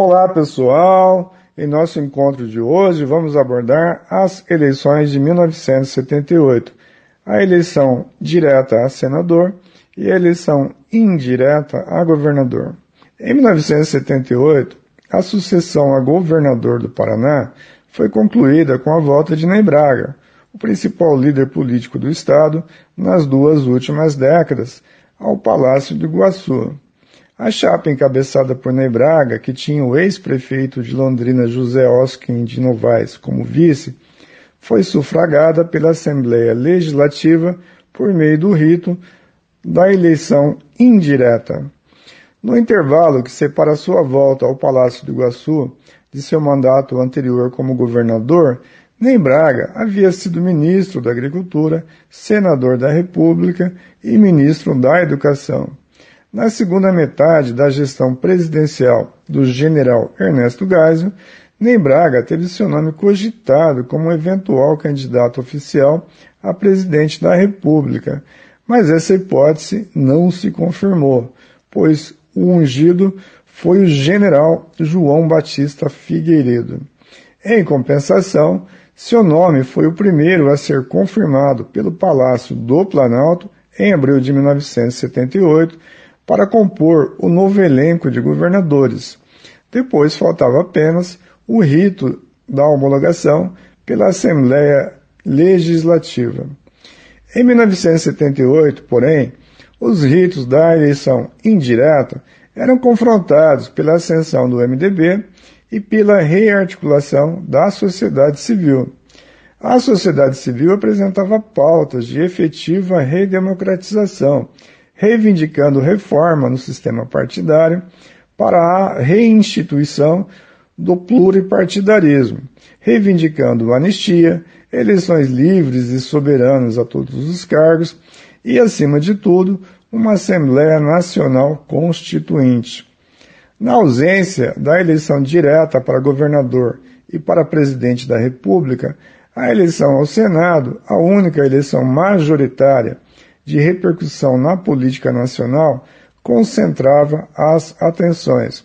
Olá pessoal, em nosso encontro de hoje vamos abordar as eleições de 1978, a eleição direta a senador e a eleição indireta a governador. Em 1978, a sucessão a governador do Paraná foi concluída com a volta de Ney Braga, o principal líder político do estado nas duas últimas décadas, ao Palácio do Iguaçu. A chapa encabeçada por Ney Braga, que tinha o ex-prefeito de Londrina José Oskin de Novaes como vice, foi sufragada pela Assembleia Legislativa por meio do rito da eleição indireta. No intervalo que separa sua volta ao Palácio do Iguaçu de seu mandato anterior como governador, Ney Braga havia sido ministro da Agricultura, senador da República e ministro da Educação. Na segunda metade da gestão presidencial do general Ernesto Geisel, Ney Braga teve seu nome cogitado como eventual candidato oficial a presidente da República, mas essa hipótese não se confirmou, pois o ungido foi o general João Batista Figueiredo. Em compensação, seu nome foi o primeiro a ser confirmado pelo Palácio do Planalto em abril de 1978 para compor o novo elenco de governadores. Depois faltava apenas o rito da homologação pela Assembleia Legislativa. Em 1978, porém, os ritos da eleição indireta eram confrontados pela ascensão do MDB e pela rearticulação da sociedade civil. A sociedade civil apresentava pautas de efetiva redemocratização reivindicando reforma no sistema partidário para a reinstituição do pluripartidarismo, reivindicando anistia, eleições livres e soberanas a todos os cargos e, acima de tudo, uma Assembleia Nacional Constituinte. Na ausência da eleição direta para governador e para presidente da República, a eleição ao Senado, a única eleição majoritária de repercussão na política nacional concentrava as atenções.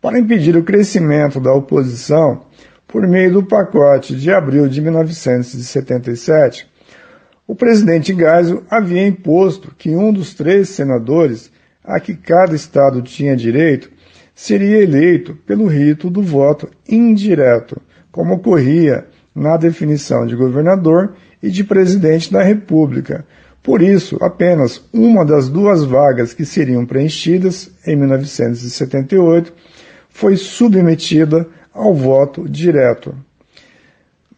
Para impedir o crescimento da oposição, por meio do pacote de abril de 1977, o presidente Geisel havia imposto que um dos três senadores a que cada estado tinha direito seria eleito pelo rito do voto indireto, como ocorria na definição de governador e de presidente da República, por isso, apenas uma das duas vagas que seriam preenchidas em 1978 foi submetida ao voto direto.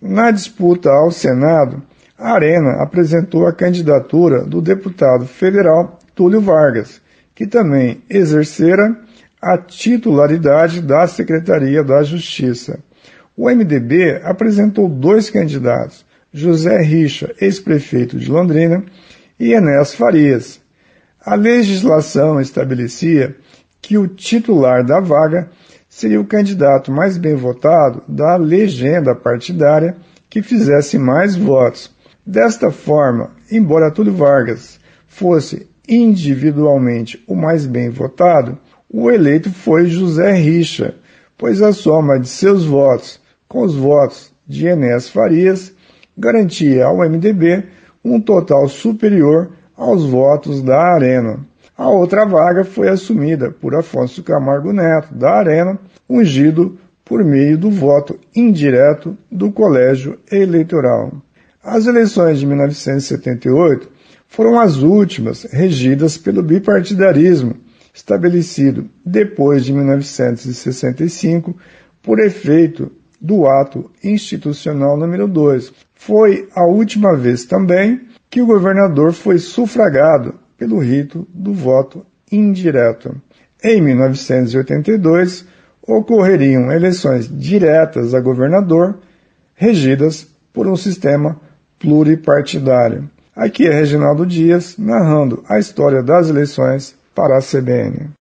Na disputa ao Senado, a Arena apresentou a candidatura do deputado federal Túlio Vargas, que também exercera a titularidade da Secretaria da Justiça. O MDB apresentou dois candidatos, José Richa, ex-prefeito de Londrina, e Enéas Farias. A legislação estabelecia que o titular da vaga seria o candidato mais bem votado da legenda partidária que fizesse mais votos. Desta forma, embora Túlio Vargas fosse individualmente o mais bem votado, o eleito foi José Richa, pois a soma de seus votos com os votos de Enéas Farias garantia ao MDB um total superior aos votos da Arena. A outra vaga foi assumida por Afonso Camargo Neto, da Arena, ungido por meio do voto indireto do Colégio Eleitoral. As eleições de 1978 foram as últimas regidas pelo bipartidarismo, estabelecido depois de 1965 por efeito do ato institucional número 2. Foi a última vez também que o governador foi sufragado pelo rito do voto indireto. Em 1982, ocorreriam eleições diretas a governador, regidas por um sistema pluripartidário. Aqui é Reginaldo Dias narrando a história das eleições para a CBN.